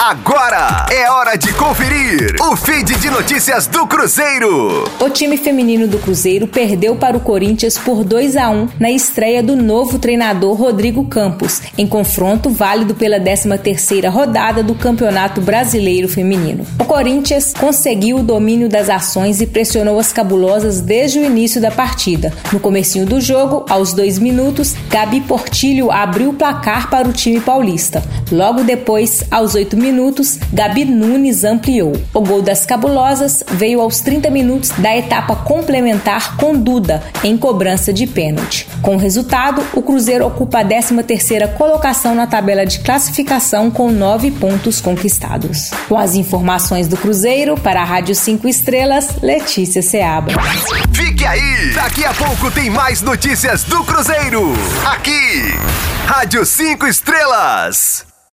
Agora é hora de conferir o feed de notícias do Cruzeiro. O time feminino do Cruzeiro perdeu para o Corinthians por 2 a 1 na estreia do novo treinador Rodrigo Campos, em confronto válido pela 13ª rodada do Campeonato Brasileiro Feminino. O Corinthians conseguiu o domínio das ações e pressionou as cabulosas desde o início da partida. No comecinho do jogo, aos dois minutos, Gabi Portilho abriu o placar para o time paulista. Logo depois, aos oito minutos, minutos, Gabi Nunes ampliou. O gol das cabulosas veio aos 30 minutos da etapa complementar com Duda, em cobrança de pênalti. Com o resultado, o Cruzeiro ocupa a 13ª colocação na tabela de classificação com nove pontos conquistados. Com as informações do Cruzeiro, para a Rádio 5 Estrelas, Letícia Seaba. Fique aí! Daqui a pouco tem mais notícias do Cruzeiro. Aqui, Rádio 5 Estrelas.